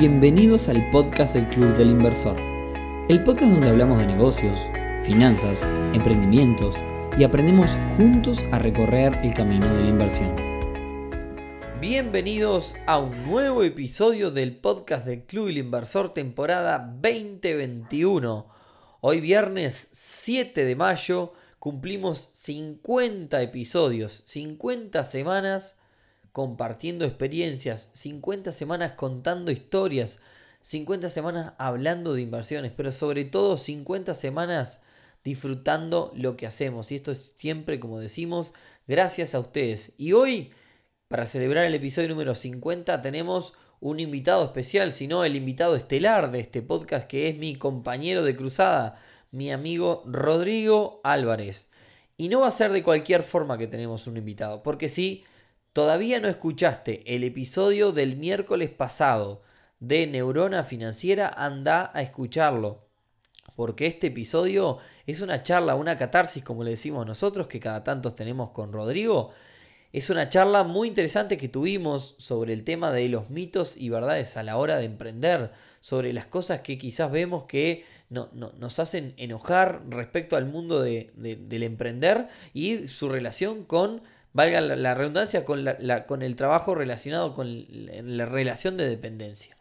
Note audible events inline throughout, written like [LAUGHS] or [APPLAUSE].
Bienvenidos al podcast del Club del Inversor, el podcast donde hablamos de negocios, finanzas, emprendimientos y aprendemos juntos a recorrer el camino de la inversión. Bienvenidos a un nuevo episodio del podcast del Club del Inversor temporada 2021. Hoy viernes 7 de mayo cumplimos 50 episodios, 50 semanas compartiendo experiencias, 50 semanas contando historias, 50 semanas hablando de inversiones, pero sobre todo 50 semanas disfrutando lo que hacemos. Y esto es siempre, como decimos, gracias a ustedes. Y hoy, para celebrar el episodio número 50, tenemos un invitado especial, sino el invitado estelar de este podcast, que es mi compañero de cruzada, mi amigo Rodrigo Álvarez. Y no va a ser de cualquier forma que tenemos un invitado, porque sí, todavía no escuchaste el episodio del miércoles pasado de Neurona Financiera, anda a escucharlo. Porque este episodio es una charla, una catarsis, como le decimos nosotros, que cada tanto tenemos con Rodrigo. Es una charla muy interesante que tuvimos sobre el tema de los mitos y verdades a la hora de emprender, sobre las cosas que quizás vemos que no, nos hacen enojar respecto al mundo del emprender y su relación con valga la, redundancia, con, la, con, el trabajo relacionado con la relación de dependencia.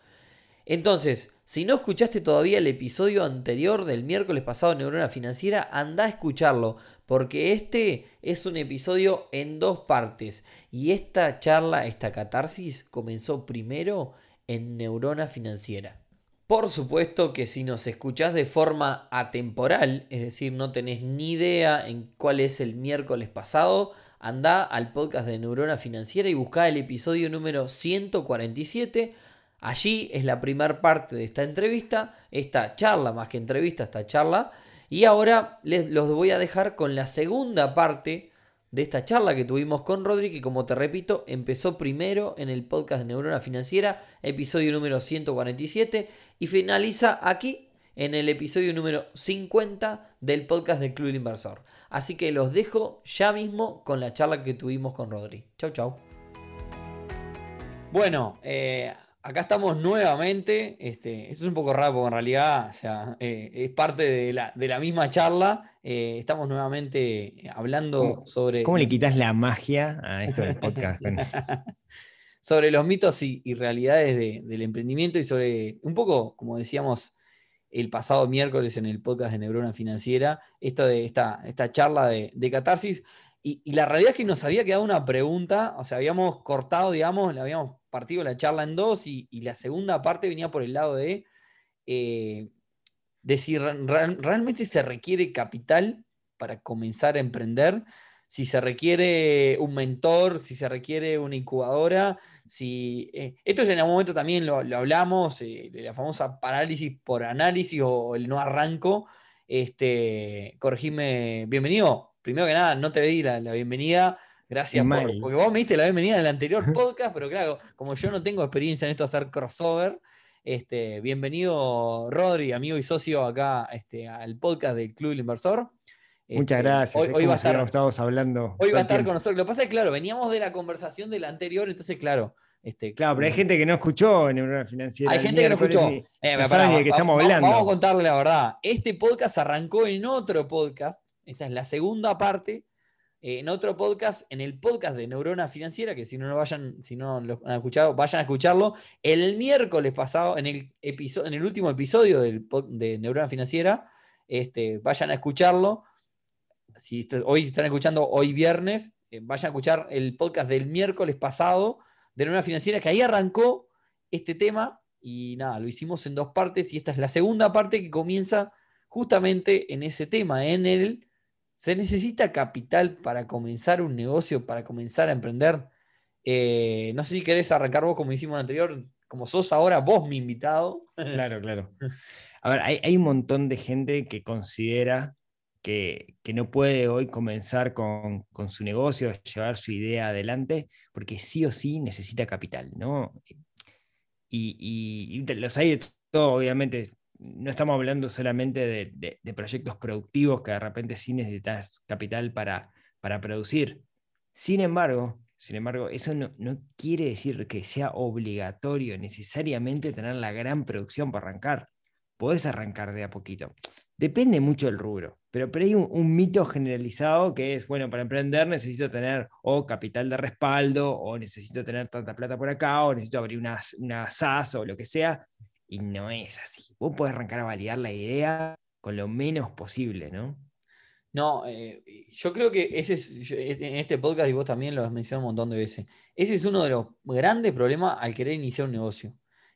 Entonces, si no escuchaste todavía el episodio anterior del miércoles pasado Neurona Financiera, anda a escucharlo, porque este es un episodio en dos partes. Y esta charla, esta catarsis, comenzó primero en Neurona Financiera. Por supuesto que si nos escuchás de forma atemporal, es decir, no tenés ni idea en cuál es el miércoles pasado, anda al podcast de Neurona Financiera y busca el episodio número 147. Allí es la primera parte de esta entrevista, esta charla, más que entrevista, esta charla. Y ahora les los voy a dejar con la segunda parte de esta charla que tuvimos con Rodri, que como te repito, empezó primero en el podcast de Neurona Financiera, episodio número 147, y finaliza aquí en el episodio número 50 del podcast del Club Inversor. Así que los dejo ya mismo con la charla que tuvimos con Rodri. Chau, chau. Bueno, eh, acá estamos nuevamente. Este, esto es un poco raro porque en realidad sea, eh, es parte de la, misma charla. Eh, estamos nuevamente hablando sobre. ¿Cómo le quitas la magia a esto del [LAUGHS] podcast? [LAUGHS] sobre los mitos y, realidades del emprendimiento y sobre un poco, como decíamos el pasado miércoles en el podcast de Neurona Financiera, esto de esta, esta charla de, catarsis. Y, la realidad es que nos había quedado una pregunta, o sea, habíamos cortado, digamos, le habíamos partido la charla en dos y, la segunda parte venía por el lado de, eh, de si realmente se requiere capital para comenzar a emprender, si se requiere un mentor, si se requiere una incubadora, si, eh, esto en algún momento también lo, hablamos, eh, de la famosa parálisis por análisis o, el no arranco. Este, corregime, bienvenido. Primero que nada, no te di la, bienvenida. Gracias por, porque vos me diste la bienvenida en el anterior [LAUGHS] podcast, pero claro, como yo no tengo experiencia en esto de hacer crossover, este, bienvenido Rodri, amigo y socio acá este, al podcast del Club del Inversor. Muchas este, gracias. Hoy, va a estar, hablando. Hoy va a estar con nosotros. Lo que pasa es que, claro, veníamos de la conversación de la anterior, entonces, claro. Este, claro, pero hay gente que no escuchó Neurona Financiera. Hay gente que no escuchó. Eh, de qué estamos hablando. Vamos a contarle la verdad. Este podcast arrancó en otro podcast. Esta es la segunda parte. Eh, en otro podcast, en el podcast de Neurona Financiera, que si no lo vayan, si no lo han escuchado, vayan a escucharlo. El miércoles pasado, en el, episodio, en el último episodio del, de Neurona Financiera, este, vayan a escucharlo si hoy están escuchando hoy viernes, eh, vayan a escuchar el podcast del miércoles pasado de una financiera que ahí arrancó este tema y nada, lo hicimos en dos partes y esta es la segunda parte que comienza justamente en ese tema, en el se necesita capital para comenzar un negocio, para comenzar a emprender. Eh, no sé si querés arrancar vos como hicimos en anterior, como sos ahora vos mi invitado. Claro, claro. A ver, hay un montón de gente que considera que, no puede hoy comenzar con, su negocio, llevar su idea adelante, porque sí o sí necesita capital, ¿no? Y, los hay de todo, obviamente, no estamos hablando solamente de, proyectos productivos que de repente sí necesitas capital para, producir. Sin embargo, Sin embargo, eso no, no, quiere decir que sea obligatorio necesariamente tener la gran producción para arrancar. Podés arrancar de a poquito. Depende mucho del rubro, pero, pero hay un, mito generalizado que es, bueno, para emprender necesito tener o capital de respaldo, o necesito tener tanta plata por acá, o necesito abrir una, una SAS o lo que sea, y no es así. Vos podés arrancar a validar la idea con lo menos posible, ¿no? No, eh, yo creo que ese es, en este podcast, y vos también lo has mencionado un montón de veces, ese es uno de los grandes problemas al querer iniciar un negocio.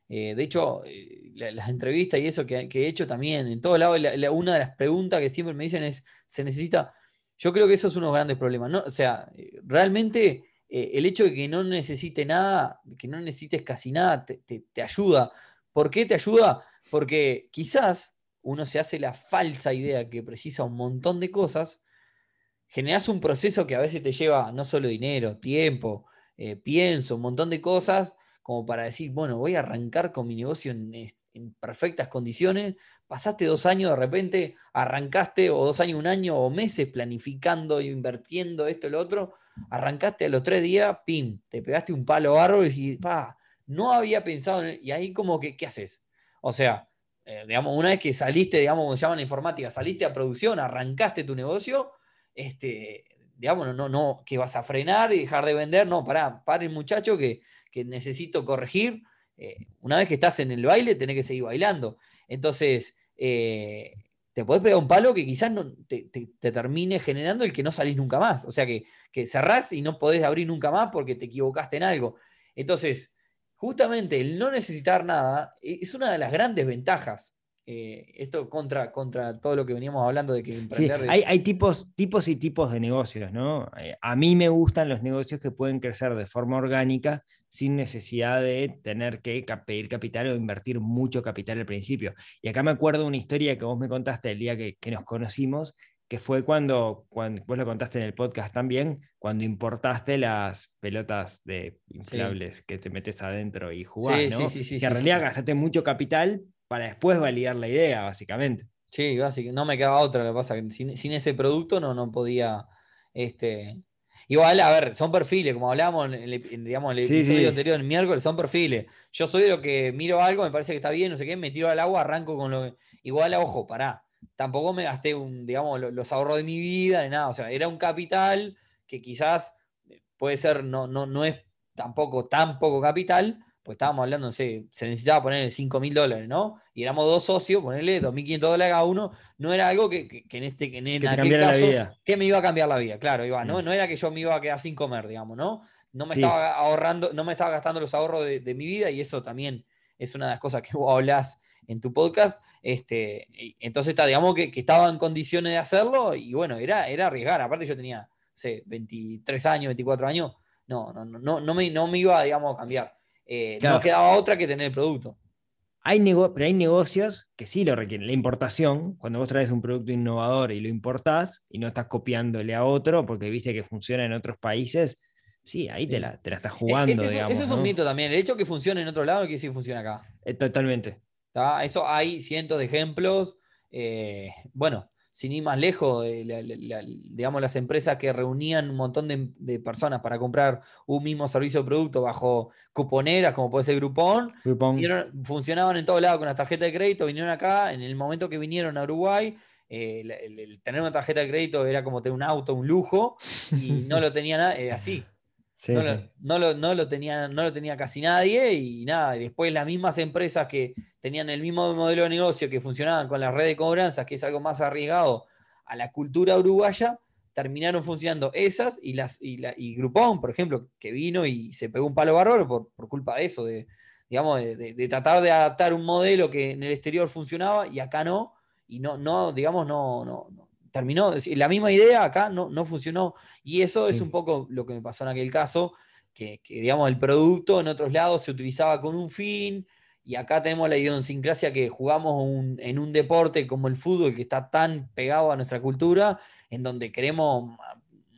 Eh, de hecho, eh, las entrevistas y eso que, he hecho también, en todos lados, una de las preguntas que siempre me dicen es, ¿se necesita? Yo creo que eso es uno de los grandes problemas. O sea, realmente el hecho de que no necesite nada, que no necesites casi nada, te, ayuda. ¿Por qué te ayuda? Porque quizás uno se hace la falsa idea que precisa un montón de cosas, generas un proceso que a veces te lleva no solo dinero, tiempo, eh, pienso, un montón de cosas, como para decir, bueno, voy a arrancar con mi negocio en, en, perfectas condiciones. Pasaste dos años, de repente arrancaste, o dos años, un año, o meses planificando, invirtiendo esto y lo otro. Arrancaste a los tres días, pim, te pegaste un palo árbol y pa, no había pensado en Y ahí, como que, ¿qué haces? O sea, eh, digamos, una vez que saliste, digamos, como se llama la informática, saliste a producción, arrancaste tu negocio, este, digamos, no, no, que vas a frenar y dejar de vender, no, pará, el muchacho que, necesito corregir. Eh, una vez que estás en el baile, tenés que seguir bailando. Entonces, eh, te podés pegar un palo que quizás no, te, termine generando el que no salís nunca más. O sea, que, que cerrás y no podés abrir nunca más porque te equivocaste en algo. Entonces, justamente el no necesitar nada e, es una de las grandes ventajas. Eh, esto contra, contra todo lo que veníamos hablando de que emprender. hay, tipos, tipos y tipos de negocios, ¿no? Eh, a mí me gustan los negocios que pueden crecer de forma orgánica sin necesidad de tener que pedir capital o invertir mucho capital al principio. Y acá me acuerdo una historia que vos me contaste el día que, que nos conocimos, que fue cuando, cuando, vos lo contaste en el podcast también, cuando importaste las pelotas de inflables que te metes adentro y jugás, ¿no? que en realidad gastaste mucho capital para después validar la idea, básicamente. Sí, básicamente, no me quedaba otra, lo que pasa que sin, ese producto no, no podía, este... Igual, a ver, son perfiles, como hablábamos en el, digamos, el episodio anterior, el miércoles, son perfiles. Yo soy de lo que miro algo, me parece que está bien, no sé qué, me tiro al agua, arranco con lo... Igual, ojo, pará tampoco me gasté un, digamos, los, ahorros de mi vida ni nada. O sea, era un capital que quizás puede ser, no, no, no es tampoco tan poco capital, pues estábamos hablando, no sé, se necesitaba poner 5 mil dólares, ¿no? Y éramos dos socios, ponerle 2.500 dólares a uno, no era algo que, en este que en aquel caso, que me iba a cambiar la vida, claro, iba, ¿no? Mm. no era que yo me iba a quedar sin comer, digamos, ¿no? No me estaba ahorrando, no me estaba gastando los ahorros de, de, mi vida y eso también es una de las cosas que vos hablás en tu podcast. Este, entonces, está, digamos que, estaba en condiciones de hacerlo y bueno, era, era arriesgar. Aparte yo tenía, sé, 23 años, 24 años, no, no, no, no, me, no me iba, digamos, a cambiar. Eh, no quedaba otra que tener el producto. Hay pero hay negocios que sí lo requieren. La importación, cuando vos traes un producto innovador y lo importás y no estás copiándole a otro porque viste que funciona en otros países, sí, ahí te la, te la estás jugando. eso, digamos, eso es un mito también. El hecho de que funcione en otro lado no quiere decir que funcione acá. Eh, totalmente. Eso hay cientos de ejemplos. Eh, bueno, sin ir más lejos, digamos, las empresas que reunían un montón de, personas para comprar un mismo servicio o producto bajo cuponeras, como puede ser Groupon, funcionaban en todos lados con las tarjetas de crédito, vinieron acá, en el momento que vinieron a Uruguay, eh, el, tener una tarjeta de crédito era como tener un auto, un lujo, y no lo tenían eh, así no, Lo, no, lo, tenía, no lo tenía casi nadie y nada, después las mismas empresas que tenían el mismo modelo de negocio que funcionaban con la red de cobranzas, que es algo más arriesgado a la cultura uruguaya, terminaron funcionando esas y las y, la, y Groupon, por ejemplo, que vino y se pegó un palo bárbaro por, por culpa de eso, de, digamos, de, tratar de adaptar un modelo que en el exterior funcionaba y acá no, y no, no digamos, no, no, terminó, la misma idea acá no, no funcionó. Y eso es un poco lo que me pasó en aquel caso, que, digamos el producto en otros lados se utilizaba con un fin, y acá tenemos la idiosincrasia que jugamos en un deporte como el fútbol, que está tan pegado a nuestra cultura, en donde queremos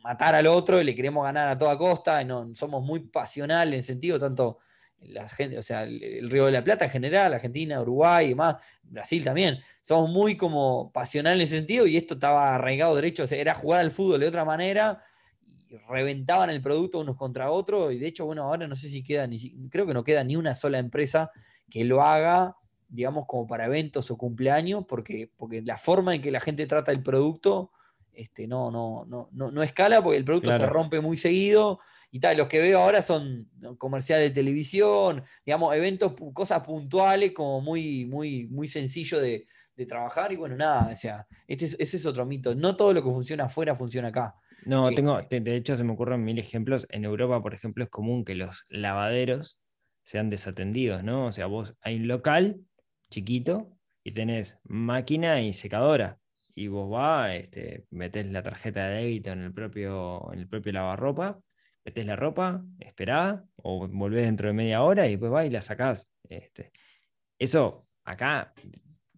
matar al otro y le queremos ganar a toda costa, no, somos muy pasionales en sentido, tanto la gente, o sea, el, Río de la Plata en general, Argentina, Uruguay y demás, Brasil también, somos muy como pasionales en ese sentido y esto estaba arraigado derecho, era jugar al fútbol de otra manera y reventaban el producto unos contra otros y de hecho, bueno, ahora no sé si queda, ni, creo que no queda ni una sola empresa que lo haga, digamos, como para eventos o cumpleaños, porque, porque la forma en que la gente trata el producto este, no, no, no, no, escala porque el producto se rompe muy seguido y tal. Los que veo ahora son comerciales de televisión, digamos, eventos, cosas puntuales, como muy, muy, muy sencillo de, trabajar. Y bueno, nada, o sea, este ese es otro mito. No todo lo que funciona afuera funciona acá. No, tengo, este de hecho se me ocurren mil ejemplos. En Europa, por ejemplo, es común que los lavaderos sean desatendidos, ¿no? O sea, vos hay un local chiquito y tenés máquina y secadora y vos vas, este, metés la tarjeta de débito en el propio, en el propio lavarropa, metés la ropa, esperá, o volvés dentro de media hora y después vas y la sacás. Este. Eso acá,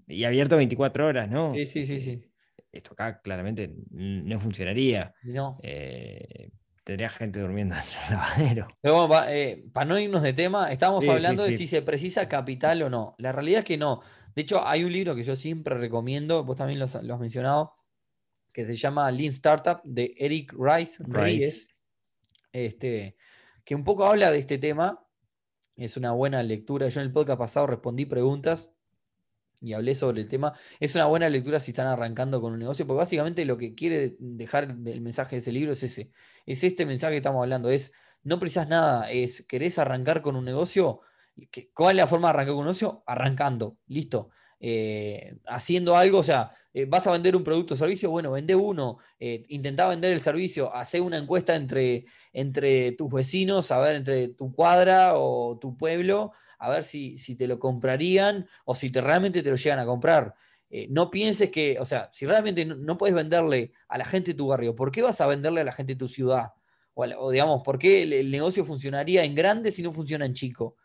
y abierto 24 horas, ¿no? Sí, sí, sí, este, sí. Esto acá claramente no funcionaría. No. Eh, tendría gente durmiendo [LAUGHS] dentro del lavadero. Pero bueno, eh, para no irnos de tema, estamos hablando de si se precisa capital o no. La realidad es que no. De hecho, hay un libro que yo siempre recomiendo, vos también lo, has mencionado, que se llama Lean Startup de Eric Rice, Este, que un poco habla de este tema. Es una buena lectura. Yo en el podcast pasado respondí preguntas y hablé sobre el tema. Es una buena lectura si están arrancando con un negocio, porque básicamente lo que quiere dejar el mensaje de ese libro es ese. Es este mensaje que estamos hablando. Es, no precisas nada, es, ¿querés arrancar con un negocio? ¿Cuál es la forma de arrancar con un negocio? Arrancando, listo. Eh, haciendo algo, o sea, eh, vas a vender un producto o servicio, bueno, vende uno, eh, intenta vender el servicio, hace una encuesta entre, entre tus vecinos, a ver, entre tu cuadra o tu pueblo, a ver si, si te lo comprarían o si te, realmente te lo llegan a comprar. no pienses que, o sea, si realmente no, puedes venderle a la gente de tu barrio, ¿por qué vas a venderle a la gente de tu ciudad? O, digamos, ¿por qué el, negocio funcionaría en grande si no funciona en chico?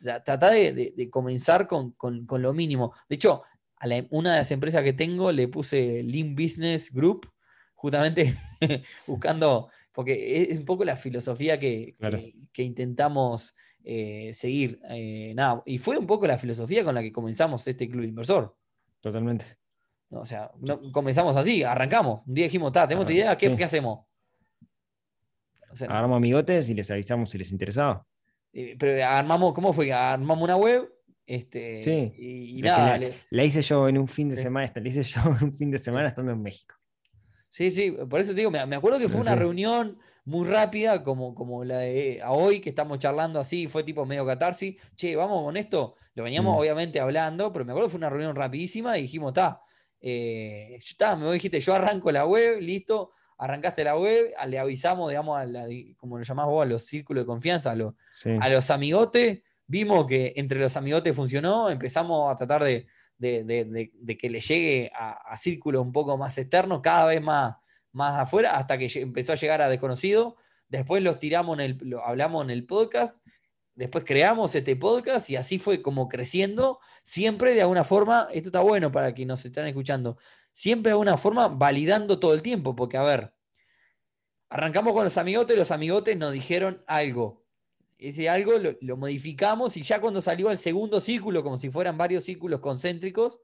Trata de, comenzar con, lo mínimo. De hecho, a una de las empresas que tengo le puse Lean Business Group, justamente [LAUGHS] buscando, porque es un poco la filosofía que, intentamos eh, seguir. Eh, nada, y fue un poco la filosofía con la que comenzamos este club inversor. Totalmente. o sea, comenzamos así, arrancamos. Un día dijimos, tenemos tu idea, ¿qué, hacemos? Agarramos amigotes y les avisamos si les interesaba. Eh, pero armamos, ¿cómo fue? Armamos una web. Este, sí. Y, nada. La, hice yo en un fin de semana, la hice yo en un fin de semana estando en México. Sí, sí, por eso te digo, me, acuerdo que fue una reunión muy rápida, como, como la de hoy, que estamos charlando así, fue tipo medio catarsis. Che, vamos con esto. Lo veníamos mm. obviamente hablando, pero me acuerdo que fue una reunión rapidísima y dijimos, está, eh, me dijiste, yo arranco la web, listo, arrancaste la web, le avisamos, digamos, a la, como lo llamás vos, a los círculos de confianza, a, a los amigotes, vimos que entre los amigotes funcionó, empezamos a tratar de, que le llegue a, círculos un poco más externos, cada vez más, más afuera, hasta que empezó a llegar a desconocido. Después los tiramos, en el, lo hablamos en el podcast, después creamos este podcast y así fue como creciendo, siempre de alguna forma, esto está bueno para quienes nos están escuchando, siempre de alguna forma validando todo el tiempo, porque a ver, arrancamos con los amigotes, los amigotes nos dijeron algo. Ese algo lo, modificamos y ya cuando salió al segundo círculo, como si fueran varios círculos concéntricos,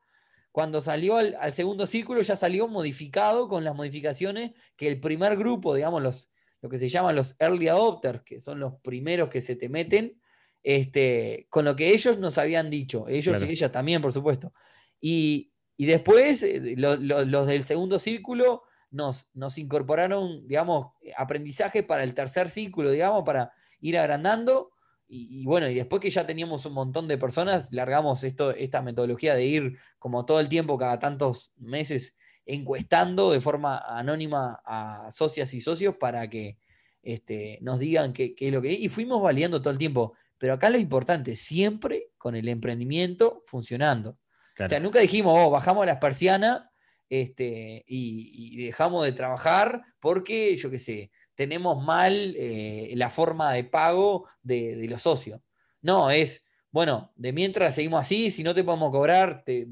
cuando salió al, segundo círculo ya salió modificado con las modificaciones que el primer grupo, digamos, los, lo que se llaman los early adopters, que son los primeros que se te meten, este, con lo que ellos nos habían dicho, ellos y ellas también, por supuesto. Y, y después, eh, los del segundo círculo nos, nos incorporaron, digamos, aprendizaje para el tercer círculo, digamos, para ir agrandando. Y, bueno, y después que ya teníamos un montón de personas, largamos esto, esta metodología de ir como todo el tiempo, cada tantos meses, encuestando de forma anónima a socias y socios para que este, nos digan qué, qué es lo que Y fuimos validando todo el tiempo. Pero acá lo importante, siempre con el emprendimiento funcionando. O sea, nunca dijimos, oh, bajamos las persianas este, y, dejamos de trabajar porque, yo qué sé, tenemos mal eh, la forma de pago de, los socios. No, es, bueno, de mientras seguimos así, si no te podemos cobrar, te,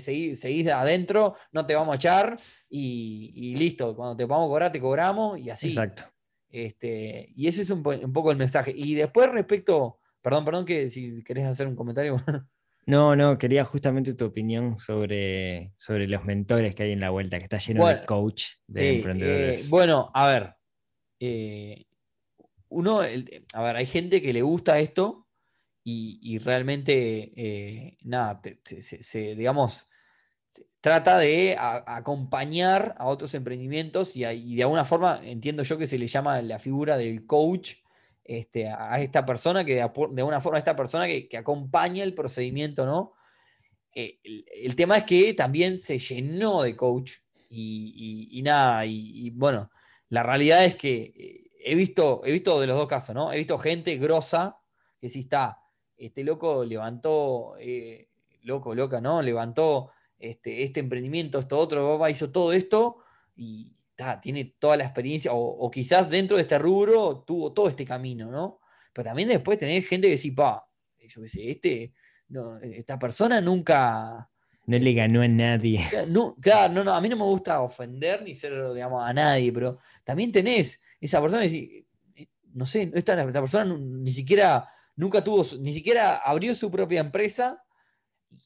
seguís, adentro, no te vamos a echar y, listo, cuando te podamos cobrar, te cobramos y así. Exacto. Este, y ese es un, un poco el mensaje. Y después respecto, perdón, perdón, que si querés hacer un comentario. [LAUGHS] No, no, quería justamente tu opinión sobre, sobre los mentores que hay en la vuelta, que está lleno de coach de emprendedores. Eh, bueno, a ver, eh, uno, a ver, hay gente que le gusta esto y, realmente, eh, nada, se, digamos, trata de acompañar a otros emprendimientos y, de alguna forma entiendo yo que se le llama la figura del coach este, a esta persona, que de, alguna forma esta persona que, acompaña el procedimiento, ¿no? Eh, el, tema es que también se llenó de coach y, nada, y, bueno, la realidad es que eh, he visto, he visto de los dos casos, ¿no? He visto gente grosa que sí está, este loco levantó, eh, loco, loca, ¿no? Levantó este, este emprendimiento, esto otro, hizo todo esto y tiene toda la experiencia, o, quizás dentro de este rubro tuvo todo este camino, ¿no? Pero también después tener gente que sí, pa, yo qué sé, este, esta persona nunca... No le ganó a nadie. [LAUGHS] No, claro, no, no, a mí no me gusta ofender ni ser, digamos, a nadie, pero también tenés esa persona que eh, no sé, esta, esta persona ni siquiera, nunca tuvo, ni siquiera abrió su propia empresa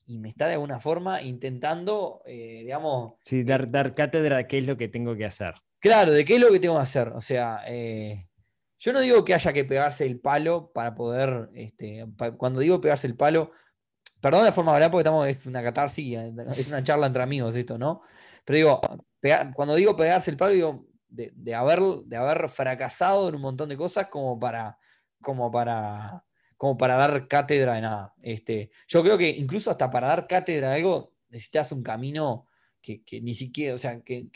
y me está de alguna forma intentando, eh, digamos... Sí, eh, dar, dar cátedra de qué es lo que tengo que hacer. Claro, de qué es lo que tengo que hacer. O sea, eh, yo no digo que haya que pegarse el palo para poder, este, cuando digo pegarse el palo, perdón la forma de hablar porque estamos, es una catarsis, es una charla entre amigos esto, ¿no? Pero digo, cuando digo pegarse el palo, digo, de, haber, de haber fracasado en un montón de cosas como para, como para como para dar cátedra de nada. Este, yo creo que incluso hasta para dar cátedra de algo necesitas un camino que, ni siquiera, o sea, que,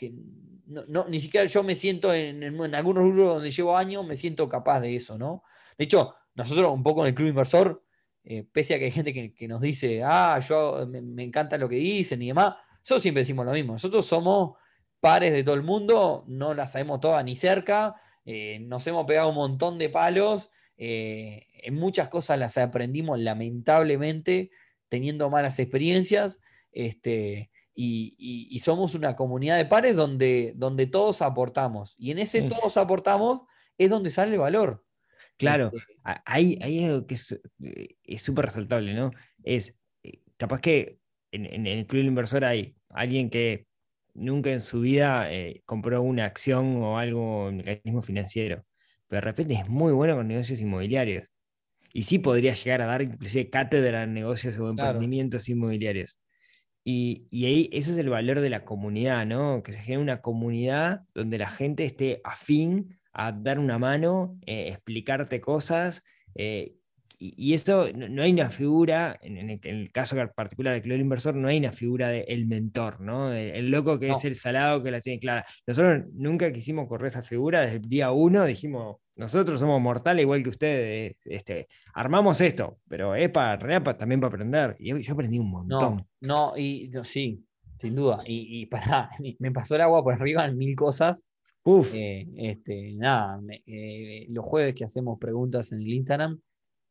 no, ni siquiera yo me siento en, en, algunos rubros donde llevo años, me siento capaz de eso, ¿no? De hecho, nosotros un poco en el Club Inversor, eh, pese a que hay gente que, nos dice, ah, yo me, encanta lo que dicen y demás, nosotros siempre decimos lo mismo. Nosotros somos pares de todo el mundo, no la sabemos todas ni cerca, eh, nos hemos pegado un montón de palos eh, en muchas cosas las aprendimos lamentablemente teniendo malas experiencias. Este, y, somos una comunidad de pares donde, donde todos aportamos. Y en ese todos aportamos es donde sale el valor. Claro, este, hay, algo que eh, es súper resaltable, ¿no? Es, eh, capaz que en, el club inversor hay alguien que nunca en su vida compró una acción o algo, un mecanismo financiero pero de repente es muy bueno con negocios inmobiliarios. Y sí podría llegar a dar inclusive cátedra en negocios o emprendimientos inmobiliarios. Y, y, ahí ese es el valor de la comunidad, ¿no? Que se genere una comunidad donde la gente esté afín a dar una mano, eh, explicarte cosas eh, y, eso, no, hay una figura, en, el, caso particular del club inversor, no hay una figura del mentor, ¿no? El, loco que es el salado que la tiene clara. Nosotros nunca quisimos correr esa figura, desde el día uno dijimos, nosotros somos mortales igual que ustedes, este, armamos esto, pero es para, también para aprender. Y yo aprendí un montón. No, no y sí, sin duda. Y, y para, [LAUGHS] me pasó el agua por arriba en mil cosas. Uf. Eh, este, nada, eh, los jueves que hacemos preguntas en el Instagram,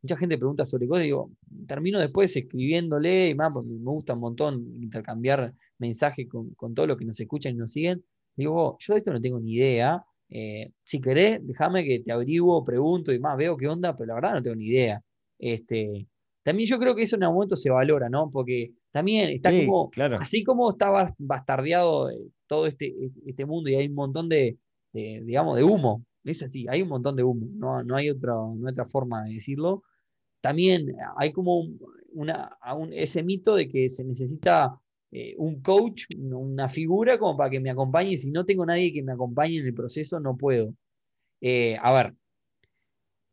mucha gente pregunta sobre cosas y digo, termino después escribiéndole y más, porque me gusta un montón intercambiar mensajes con, con todos los que nos escuchan y nos siguen. Digo, yo de esto no tengo ni idea. Eh, si querés, déjame que te averiguo, pregunto y más, veo qué onda, pero la verdad no tengo ni idea. Este, también yo creo que eso en algún momento se valora, ¿no? Porque también está como, así como estaba bastardeado eh, todo este, este mundo y hay un montón de, digamos, de humo. Es así, hay un montón de humo, no, no, hay, otra, no hay otra forma de decirlo también hay como una, ese mito de que se necesita eh, un coach, una figura como para que me acompañe. Si no tengo nadie que me acompañe en el proceso, no puedo. Eh, a ver,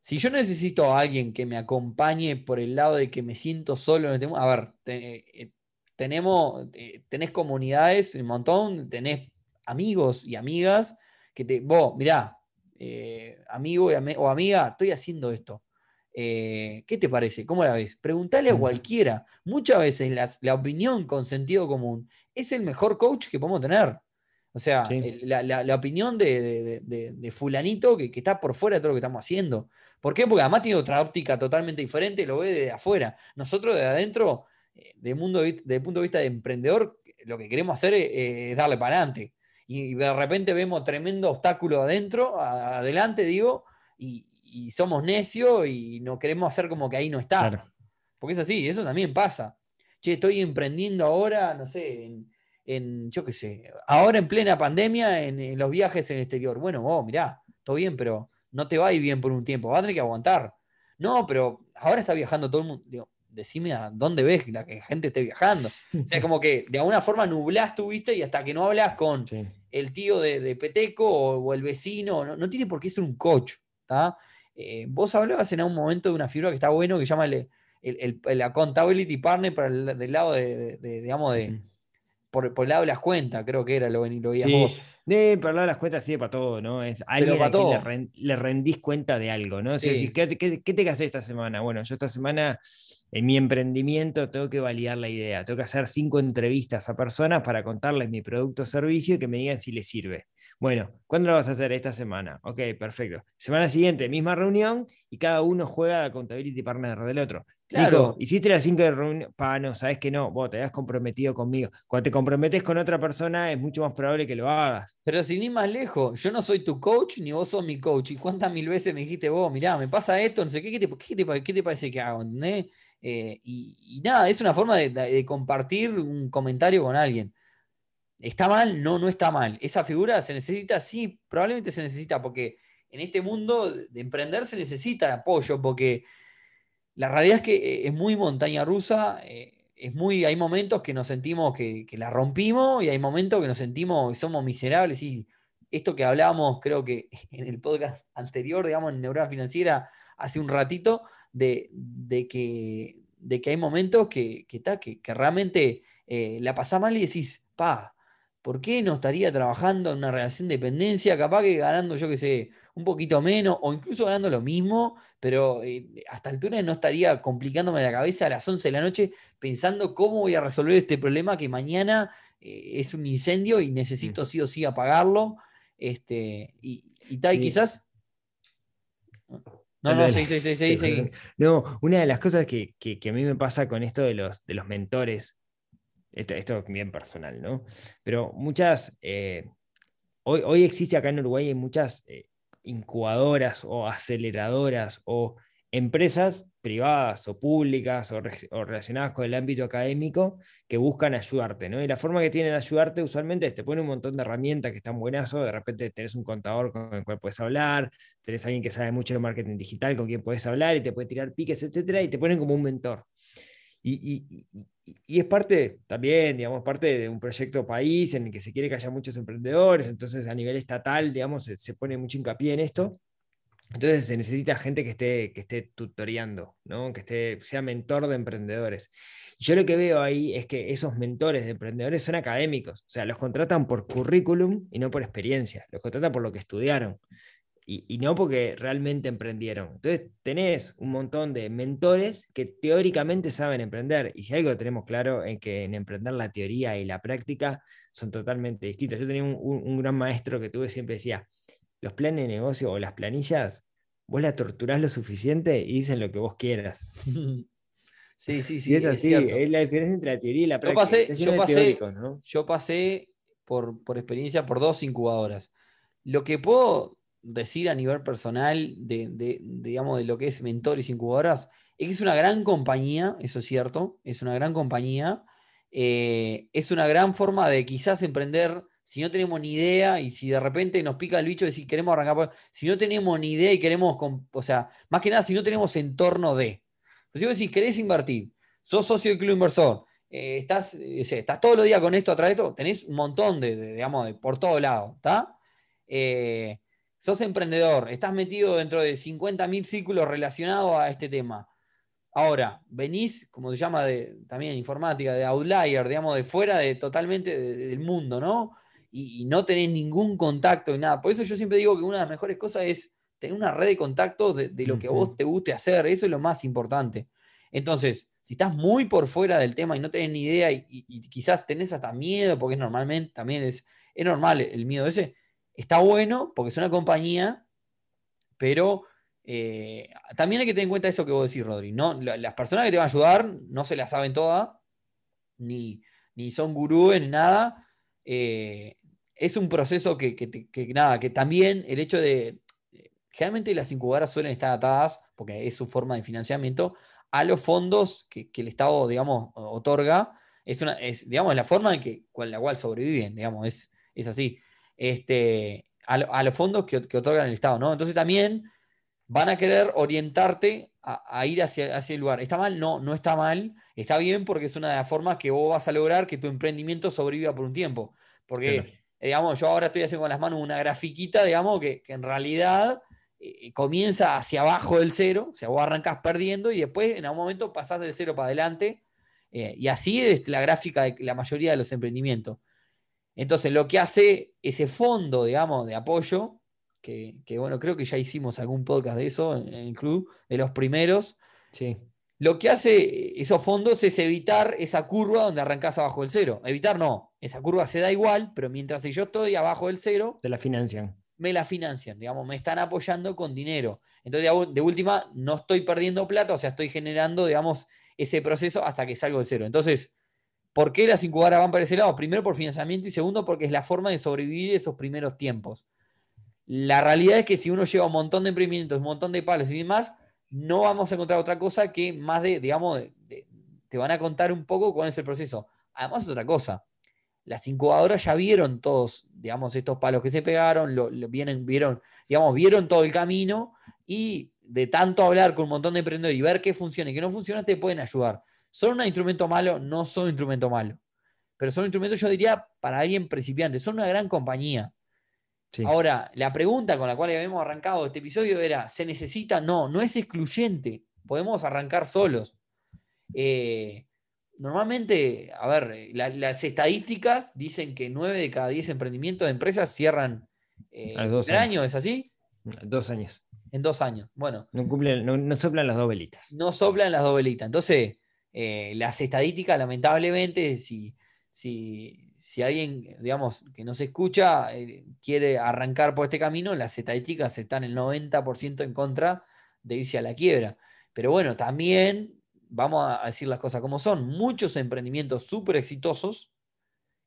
si yo necesito a alguien que me acompañe por el lado de que me siento solo, a ver, eh, tenemos, tenés comunidades, un montón, tenés amigos y amigas que te, vos, mirá, amigo o amiga, estoy haciendo esto eh, ¿Qué te parece? ¿Cómo la ves? Preguntale a cualquiera. Muchas veces la, opinión con sentido común es el mejor coach que podemos tener. O sea, la, opinión de, fulanito que, está por fuera de todo lo que estamos haciendo. ¿Por qué? Porque además tiene otra óptica totalmente diferente, lo ve desde afuera. Nosotros de adentro, eh, de mundo, desde el punto de vista de emprendedor, lo que queremos hacer es, darle para adelante. Y de repente vemos tremendo obstáculo adentro, adelante digo, y, y somos necios y no queremos hacer como que ahí no está. Porque es así, eso también pasa. Che, estoy emprendiendo ahora, no sé, en, yo qué sé, ahora en plena pandemia, en, los viajes en el exterior. Bueno, vos, mirá, todo bien, pero no te va a ir bien por un tiempo, va a tener que aguantar. No, pero ahora está viajando todo el mundo. Digo, decime a dónde ves la que gente esté viajando. O sea, como que de alguna forma nublás tu vista y hasta que no hablas con el tío de, Peteco o, el vecino, no, tiene por qué ser un coach. Eh, vos hablabas en algún momento de una figura que está bueno que llama el, el, accountability partner para el, del lado de, digamos, de, por, el lado de las cuentas, creo que era lo, lo veías vos. De, de las cuentas sí, para todo, ¿no? Es alguien a quien le, rendís cuenta de algo, ¿no? ¿qué, qué, qué te hacer esta semana? Bueno, yo esta semana en mi emprendimiento tengo que validar la idea, tengo que hacer cinco entrevistas a personas para contarles mi producto o servicio y que me digan si les sirve. Bueno, ¿cuándo lo vas a hacer? Esta semana. Ok, perfecto. Semana siguiente, misma reunión y cada uno juega a Contability Partner del otro. Claro. hiciste las cinco de reunión. Pa, no, sabes que no, vos te habías comprometido conmigo. Cuando te comprometes con otra persona es mucho más probable que lo hagas. Pero sin ir más lejos, yo no soy tu coach ni vos sos mi coach. ¿Y cuántas mil veces me dijiste vos, mirá, me pasa esto, no sé qué, qué te, qué te, parece que hago? Eh, y, nada, es una forma de compartir un comentario con alguien. ¿Está mal? No, no está mal. ¿Esa figura se necesita? Sí, probablemente se necesita porque en este mundo de emprender se necesita apoyo porque la realidad es que eh, es muy montaña rusa, eh, es muy, hay momentos que nos sentimos que, la rompimos y hay momentos que nos sentimos que somos miserables y esto que hablábamos creo que [LAUGHS] en el podcast anterior, digamos, en Neurona Financiera, hace un ratito, de, que, de que hay momentos que, que, que, realmente eh, la pasás mal y decís, pa, ¿por qué no estaría trabajando en una relación de dependencia? Capaz que ganando, yo qué sé, un poquito menos o incluso ganando lo mismo, pero eh, hasta altura no estaría complicándome la cabeza a las 11 de la noche pensando cómo voy a resolver este problema que mañana eh, es un incendio y necesito mm. sí o sí apagarlo. Este, y, y tal, quizás. No, no, sí, sí, sí, sí, No, una de las cosas que, que, a mí me pasa con esto de los, de los mentores esto, es bien personal, ¿no? Pero muchas, eh, hoy, hoy existe acá en Uruguay hay muchas eh, incubadoras o aceleradoras o empresas privadas o públicas o, relacionadas con el ámbito académico que buscan ayudarte, ¿no? Y la forma que tienen de ayudarte usualmente es te ponen un montón de herramientas que están buenas, o de repente tenés un contador con el cual puedes hablar, tenés alguien que sabe mucho de marketing digital con quien puedes hablar y te puede tirar piques, etcétera, y te ponen como un mentor. Y, y, es parte también, digamos, parte de un proyecto país en el que se quiere que haya muchos emprendedores, entonces a nivel estatal, digamos, se, pone mucho hincapié en esto. Entonces se necesita gente que esté, que esté tutoreando, ¿no? que esté, sea mentor de emprendedores. Y yo lo que veo ahí es que esos mentores de emprendedores son académicos, o sea, los contratan por currículum y no por experiencia, los contratan por lo que estudiaron y, no porque realmente emprendieron. Entonces tenés un montón de mentores que teóricamente saben emprender y si algo tenemos claro es que en emprender la teoría y la práctica son totalmente distintos. Yo tenía un, gran maestro que tuve siempre decía, los planes de negocio o las planillas, vos las torturás lo suficiente y dicen lo que vos quieras. [LAUGHS] Sí, sí, sí. es así, es, la diferencia entre la teoría y la práctica. Yo pasé, yo pasé, por, por experiencia por dos incubadoras. Lo que puedo decir a nivel personal de, digamos, de lo que es mentores incubadoras, es que es una gran compañía, eso es cierto, es una gran compañía, eh, es una gran forma de quizás emprender si no tenemos ni idea y si de repente nos pica el bicho de si queremos arrancar, si no tenemos ni idea y queremos, o sea, más que nada si no tenemos entorno de. Pues si querés invertir, sos socio del club inversor, eh, estás, eh, estás todos los días con esto atrás de esto, tenés un montón de, digamos, de, por todo lado, ¿está? Sos emprendedor, estás metido dentro de 50.000 círculos relacionados a este tema. Ahora, venís, como se llama de, también informática, de outlier, digamos, de fuera de totalmente del mundo, ¿no? Y, no tenés ningún contacto y nada. Por eso yo siempre digo que una de las mejores cosas es tener una red de contactos de, lo que a vos te guste hacer. Eso es lo más importante. Entonces, si estás muy por fuera del tema y no tenés ni idea y, quizás tenés hasta miedo, porque normalmente, también es, es normal el miedo ese, está bueno porque es una compañía, pero eh, también hay que tener en cuenta eso que vos decís, Rodri. ¿no? Las personas que te van a ayudar no se las saben todas, ni, ni son gurúes, ni nada. Eh, es un proceso que, nada, que también el hecho de. Generalmente las incubadoras suelen estar atadas, porque es su forma de financiamiento, a los fondos que, el Estado, digamos, otorga. Es, una, es, digamos, la forma en que, con la cual sobreviven, digamos, es, es así. Este, a, los fondos que, que, otorgan el Estado, ¿no? Entonces también van a querer orientarte a, ir hacia, hacia, el lugar. ¿Está mal? No, no está mal. Está bien porque es una de las formas que vos vas a lograr que tu emprendimiento sobreviva por un tiempo. Porque, digamos, yo ahora estoy haciendo con las manos una grafiquita, digamos, que, que en realidad eh, comienza hacia abajo del cero, o sea, vos arrancás perdiendo y después en algún momento pasás del cero para adelante. Eh, y así es la gráfica de la mayoría de los emprendimientos. Entonces, lo que hace ese fondo, digamos, de apoyo, que, bueno, creo que ya hicimos algún podcast de eso en, el club, de los primeros. Sí. Lo que hace esos fondos es evitar esa curva donde arrancás abajo del cero. Evitar no, esa curva se da igual, pero mientras yo estoy abajo del cero. Te la financian me la financian, digamos, me están apoyando con dinero. Entonces, de última, no estoy perdiendo plata, o sea, estoy generando, digamos, ese proceso hasta que salgo de cero. Entonces, ¿por qué las incubadoras van para ese lado? Primero por financiamiento y segundo porque es la forma de sobrevivir esos primeros tiempos. La realidad es que si uno lleva un montón de emprendimientos, un montón de palos y demás, no vamos a encontrar otra cosa que más de, digamos, te van a contar un poco cuál es el proceso. Además, otra cosa las incubadoras ya vieron todos, digamos, estos palos que se pegaron, lo, vienen, vieron, digamos, vieron todo el camino y de tanto hablar con un montón de emprendedores y ver qué funciona y qué no funciona, te pueden ayudar. ¿Son un instrumento malo? No son un instrumento malo. Pero son instrumentos, yo diría, para alguien principiante. Son una gran compañía. Ahora, la pregunta con la cual habíamos arrancado este episodio era, ¿se necesita? No, no es excluyente. Podemos arrancar solos. Eh, Normalmente, a ver, las estadísticas dicen que 9 de cada 10 emprendimientos de empresas cierran eh, en año, ¿es así? Dos años. En dos años. Bueno. No, cumplen, no, soplan las dos velitas. No soplan las dos velitas. Entonces, eh, las estadísticas, lamentablemente, si, si, si, alguien, digamos, que no se escucha, eh, quiere arrancar por este camino, las estadísticas están el 90% en contra de irse a la quiebra. Pero bueno, también vamos a decir las cosas como son, muchos emprendimientos súper exitosos,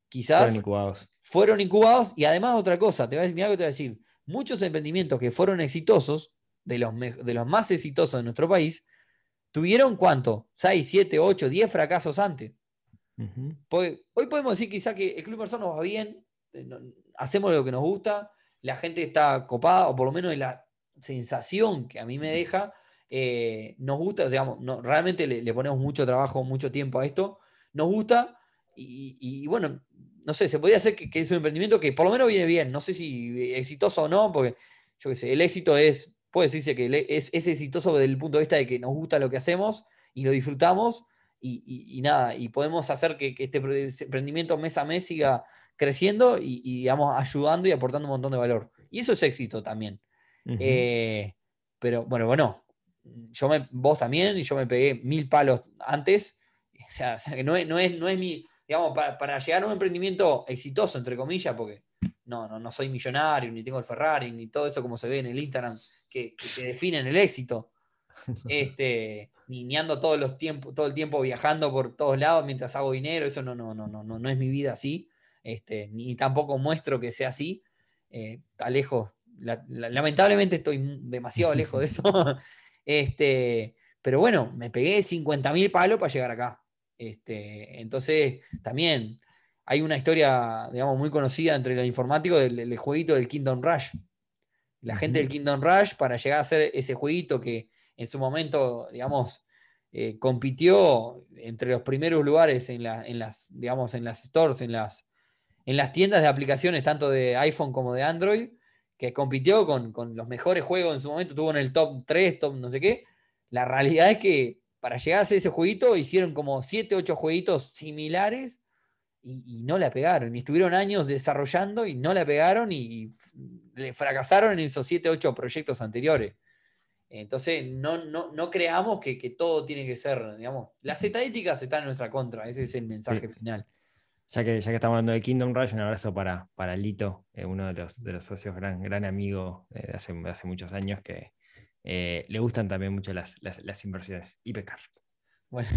quizás fueron incubados. fueron incubados. Y además otra cosa, te voy a decir, que te voy a decir, muchos emprendimientos que fueron exitosos, de los, de los más exitosos de nuestro país, tuvieron cuánto? 6, 7, 8, 10 fracasos antes. hoy podemos decir quizá que el Club Inversor nos va bien, eh, hacemos lo que nos gusta, la gente está copada, o por lo menos es la sensación que a mí me deja, eh, nos gusta, digamos, no, realmente le, ponemos mucho trabajo, mucho tiempo a esto, nos gusta y, bueno, no sé, se podría hacer que, es un emprendimiento que por lo menos viene bien, no sé si exitoso o no, porque yo qué sé, el éxito es, puede decirse que es, exitoso desde el punto de vista de que nos gusta lo que hacemos y lo disfrutamos y, nada, y podemos hacer que, este emprendimiento mes a mes siga creciendo y, digamos, ayudando y aportando un montón de valor. Y eso es éxito también. Eh, pero bueno, bueno, yo me, vos también, y yo me pegué mil palos antes. [LAUGHS] O sea, que no es, no es, no es mi, digamos, para, llegar a un emprendimiento exitoso, entre comillas, porque no, no, no soy millonario, ni tengo el Ferrari, ni todo eso como se ve en el Instagram, que, que, definen el éxito. Este, ni, ni, ando todos los tiempo, todo el tiempo viajando por todos lados mientras hago dinero, eso no, no, no, no, no, es mi vida así. Este, ni tampoco muestro que sea así. Eh, lejos, lamentablemente estoy demasiado lejos de eso. [LAUGHS] Este, pero bueno, me pegué 50.000 palos para llegar acá. Este, entonces, también hay una historia, digamos, muy conocida entre los informáticos del, jueguito del Kingdom Rush. La gente del Kingdom Rush, para llegar a hacer ese jueguito que en su momento, digamos, eh, compitió entre los primeros lugares en, las, digamos, en las stores, en las, en las tiendas de aplicaciones, tanto de iPhone como de Android, que compitió con, los mejores juegos en su momento, tuvo en el top 3, top no sé qué. La realidad es que para llegar a hacer ese jueguito hicieron como 7, 8 jueguitos similares y, no la pegaron. Y estuvieron años desarrollando y no la pegaron y, le fracasaron en esos 7, 8 proyectos anteriores. Entonces, no, no, creamos que, todo tiene que ser, digamos, las estadísticas están en nuestra contra, ese es el mensaje final. Ya que, ya que estamos hablando de Kingdom Rush, un abrazo para, para Lito, eh, uno de los, de los socios, gran, gran amigo eh, de hace, hace muchos años, que eh, le gustan también mucho las, las, inversiones y pecar. Bueno,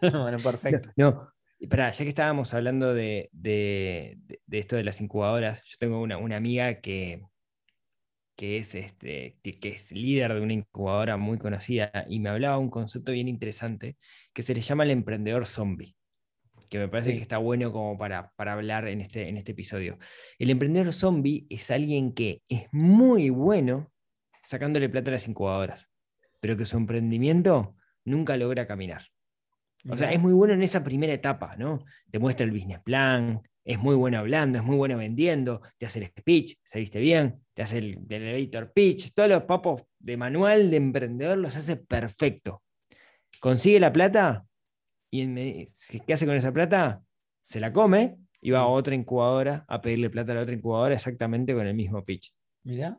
[LAUGHS] bueno perfecto. No, ya que estábamos hablando de, de, de, esto de las incubadoras, yo tengo una, una amiga que, que es, este, que es líder de una incubadora muy conocida y me hablaba un concepto bien interesante que se le llama el emprendedor zombie. que me parece que está bueno como para, para hablar en este, en este episodio. El emprendedor zombie es alguien que es muy bueno sacándole plata a las incubadoras, pero que su emprendimiento nunca logra caminar. O sea, es muy bueno en esa primera etapa, ¿no? Te muestra el business plan, es muy bueno hablando, es muy bueno vendiendo, te hace el speech, se viste bien, te hace el, elevator pitch, todos los papos de manual de emprendedor los hace perfecto. Consigue la plata y ¿qué hace con esa plata? Se la come y va a otra incubadora a pedirle plata a la otra incubadora exactamente con el mismo pitch. Mira.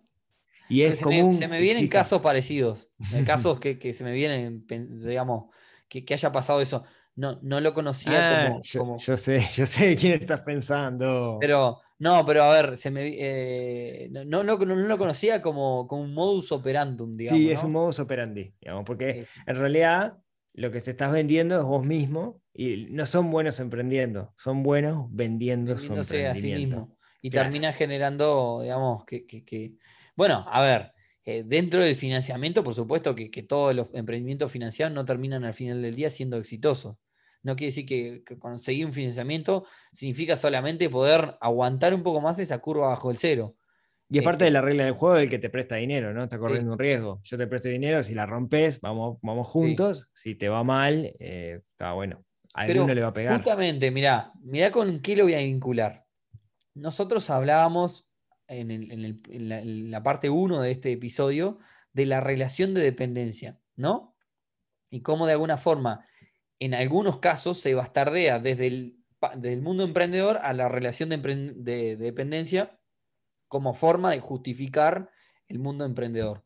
Y es se, se me vienen casos parecidos, [LAUGHS] casos que, se me vienen, digamos, que, que haya pasado eso no, no lo conocía ah, como, yo, sé, [LAUGHS] yo sé de quién estás pensando. Pero, no, pero a ver, se me, eh, no, no, no, lo conocía como, como, un modus operandum, digamos. Sí, es un modus operandi, digamos, porque en realidad lo que se estás vendiendo es vos mismo y no son buenos emprendiendo, son buenos vendiendo su emprendimiento. a sí mismo. Y termina generando, digamos, que, que, que... Bueno, a ver, eh, dentro del financiamiento, por supuesto que, todos los emprendimientos financiados no terminan al final del día siendo exitosos. No quiere decir que, conseguir un financiamiento significa solamente poder aguantar un poco más esa curva bajo el cero. Y es parte de la regla del juego el que te presta dinero, ¿no? Está corriendo un riesgo. Yo te presto dinero, si la rompes, vamos, vamos juntos. Si te va mal, eh, está bueno. A alguno le va a pegar. Justamente, mirá, mirá con qué lo voy a vincular. Nosotros hablábamos en, la, parte 1 de este episodio de la relación de dependencia, ¿no? Y cómo de alguna forma, en algunos casos, se bastardea desde el, mundo emprendedor a la relación de, dependencia como forma de justificar el mundo emprendedor.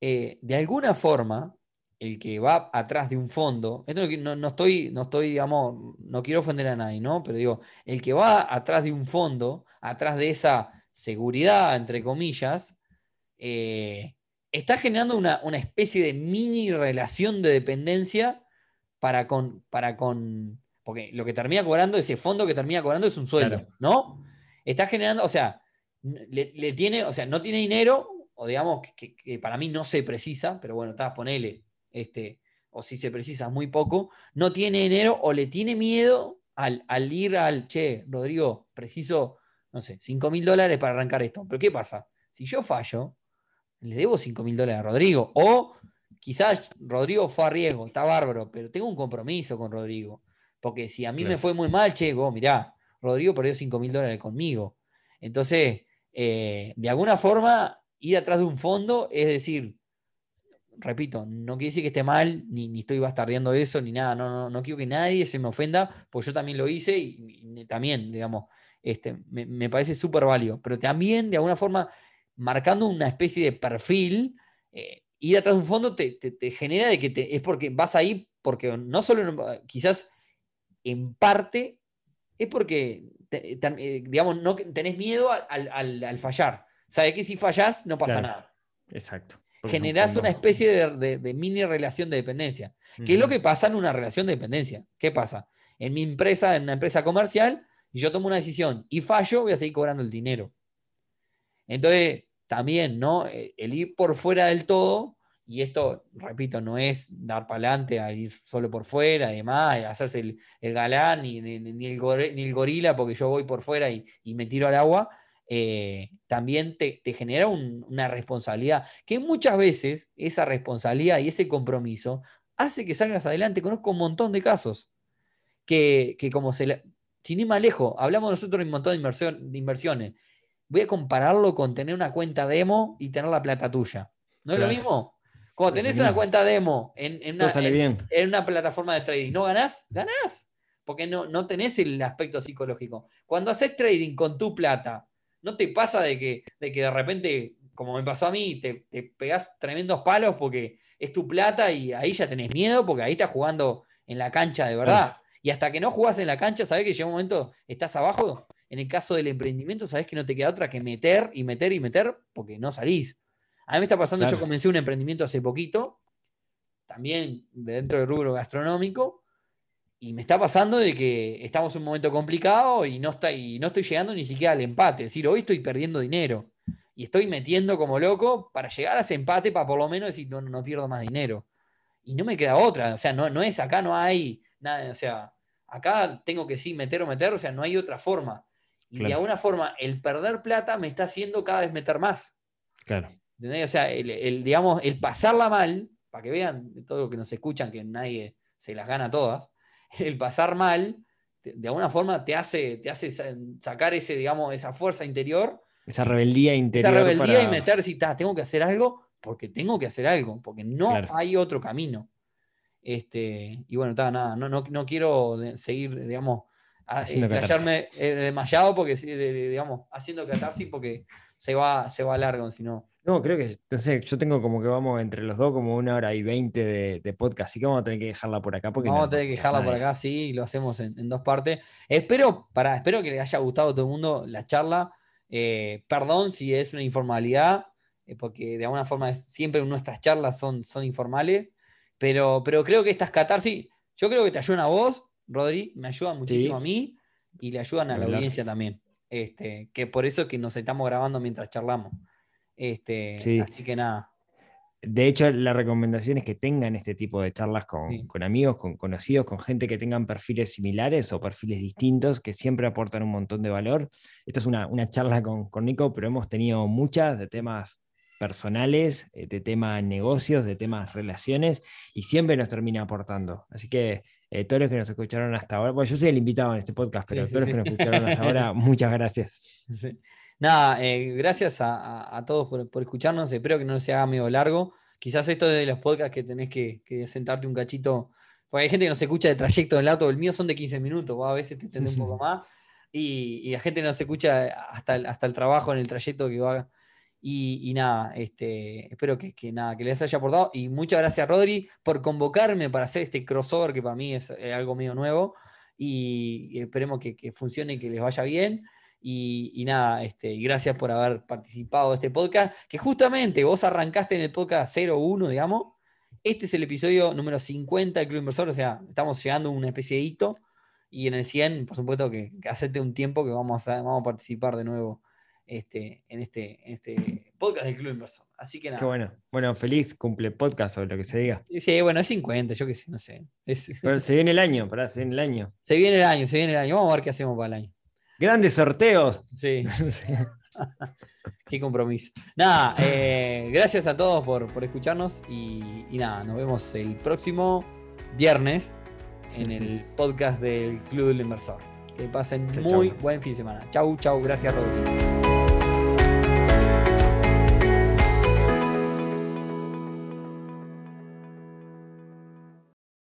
Eh, de alguna forma, el que va atrás de un fondo, esto no, no, estoy, no estoy, digamos, no quiero ofender a nadie, ¿no? Pero digo, el que va atrás de un fondo, atrás de esa seguridad, entre comillas, eh, está generando una, especie de mini relación de dependencia para con, para con, porque lo que termina cobrando, ese fondo que termina cobrando es un sueldo, ¿no? Está generando, o sea, le, tiene, o sea, no tiene dinero, o digamos que, para mí no se precisa, pero bueno, está, ponele, este, o si se precisa muy poco, no tiene dinero o le tiene miedo al, al ir al, che, Rodrigo, preciso no sé, 5 mil dólares para arrancar esto. Pero ¿qué pasa? Si yo fallo, le debo 5 mil dólares a Rodrigo. O quizás Rodrigo fue a riesgo, está bárbaro, pero tengo un compromiso con Rodrigo. Porque si a mí me fue muy mal, che, vos mirá, Rodrigo perdió 5 mil dólares conmigo. Entonces, eh, de alguna forma, ir atrás de un fondo es decir, repito, no quiere decir que esté mal, ni, ni estoy bastardeando eso, ni nada, no, no, no quiero que nadie se me ofenda, porque yo también lo hice y también, digamos, este, me, parece súper válido. Pero también, de alguna forma, marcando una especie de perfil, eh, ir atrás de un fondo te, genera de que te, es porque vas ahí, porque no solo, quizás en parte, es porque, eh, digamos, no tenés miedo al, fallar. Sabes que si fallás, no pasa nada. Exacto. Generás una especie de, mini relación de dependencia. ¿Qué es lo que pasa en una relación de dependencia? ¿Qué pasa? En mi empresa, en una empresa comercial, y yo tomo una decisión y fallo, voy a seguir cobrando el dinero. Entonces, también, ¿no? Eh, el ir por fuera del todo, y esto, repito, no es dar para adelante ir solo por fuera, además, hacerse el, galán, ni, ni, el gorila, porque yo voy por fuera y, me tiro al agua, eh, también te, genera una responsabilidad, que muchas veces esa responsabilidad y ese compromiso hace que salgas adelante. Conozco un montón de casos que, que como se, sin ir más lejos, hablamos nosotros de un montón de, inversiones. Voy a compararlo con tener una cuenta demo y tener la plata tuya. ¿No es lo mismo? Cuando tenés una cuenta demo en, una, plataforma de trading, ¿no ganás? Ganás. Porque no, no tenés el aspecto psicológico. Cuando haces trading con tu plata, ¿no te pasa de que de, que de repente, como me pasó a mí, te, te pegás tremendos palos porque es tu plata y ahí ya tenés miedo porque ahí estás jugando en la cancha de verdad. Y hasta que no jugás en la cancha, sabés que llega un momento, estás abajo. En el caso del emprendimiento, sabés que no te queda otra que meter y meter y meter porque no salís. A mí me está pasando, yo comencé un emprendimiento hace poquito, también dentro del rubro gastronómico, y me está pasando de que estamos en un momento complicado y no, está, y no estoy llegando ni siquiera al empate. Es decir, hoy estoy perdiendo dinero y estoy metiendo como loco para llegar a ese empate para por lo menos decir, no, no pierdo más dinero. Y no me queda otra. O sea, no, no es acá, no hay nada, o sea, acá tengo que sí meter o meter, o sea, no hay otra forma. Y de alguna forma, el perder plata me está haciendo cada vez meter más. Claro. O sea, el, digamos, el pasarla mal, para que vean todo lo que nos escuchan, que nadie se las gana todas, [LAUGHS] el pasar mal, de alguna forma te hace, te hace sacar ese, digamos, esa fuerza interior. Esa rebeldía interior. Esa rebeldía y meter, si tengo que hacer algo, porque tengo que hacer algo, porque no hay otro camino. Este, y bueno, nada, no, no, quiero seguir, digamos, callarme eh, desmayado porque, digamos, haciendo catarsis porque se va, se va largo, si no. No, creo que, entonces yo tengo como que vamos entre los dos como una hora y veinte de, podcast, así que vamos a tener que dejarla por acá. Porque vamos a tener que dejarla por acá, sí, lo hacemos en, dos partes. Espero, para, espero que les haya gustado a todo el mundo la charla. Eh, perdón si es una informalidad, eh, porque de alguna forma siempre nuestras charlas son, son informales. Pero, pero creo que estas catarsis, yo creo que te ayudan a vos, Rodri, me ayudan muchísimo a mí y le ayudan a la audiencia también. Este, que por eso es que nos estamos grabando mientras charlamos. Este, Así que nada. De hecho, la recomendación es que tengan este tipo de charlas con, con, amigos, con conocidos, con gente que tengan perfiles similares o perfiles distintos que siempre aportan un montón de valor. Esta es una, una charla con, con, Nico, pero hemos tenido muchas de temas personales, eh, de temas negocios, de temas relaciones, y siempre nos termina aportando. Así que eh, todos los que nos escucharon hasta ahora, bueno, yo soy el invitado en este podcast, pero todos los que nos escucharon hasta ahora, [LAUGHS] muchas gracias. Nada, eh, gracias a, todos por, escucharnos, espero que no se haga medio largo. Quizás esto es de los podcasts que tenés que, sentarte un cachito, porque hay gente que no se escucha de trayecto del auto, el mío son de 15 minutos, a veces te extende un poco [LAUGHS] más, y, y, la gente no se escucha hasta hasta el trabajo en el trayecto que va y, nada, este, espero que, nada, que les haya aportado. Y muchas gracias, Rodri, por convocarme para hacer este crossover que para mí es eh, algo medio nuevo. Y esperemos que, funcione y que les vaya bien. Y, nada, este, gracias por haber participado de este podcast, que justamente vos arrancaste en el podcast 01, digamos. Este es el episodio número 50 del Club Inversor, o sea, estamos llegando a una especie de hito. Y en el 100, por supuesto, que, que un tiempo que vamos a, vamos a participar de nuevo este, en, este, este podcast del Club Inversor. Así que nada. Qué bueno. Bueno, feliz cumple podcast o lo que se diga. Sí, bueno, es 50, yo qué sé, no sé. [LAUGHS] se viene el año, pará, se viene el año. Se viene el año, se viene el año. Vamos a ver qué hacemos para el año. Grandes sorteos. Sí. [LAUGHS] [LAUGHS] qué compromiso. Nada, eh, gracias a todos por, escucharnos y, nada, nos vemos el próximo viernes en el podcast del Club del Inversor. Que pasen muy buen fin de semana. Chau, chau. Gracias, Rodrigo.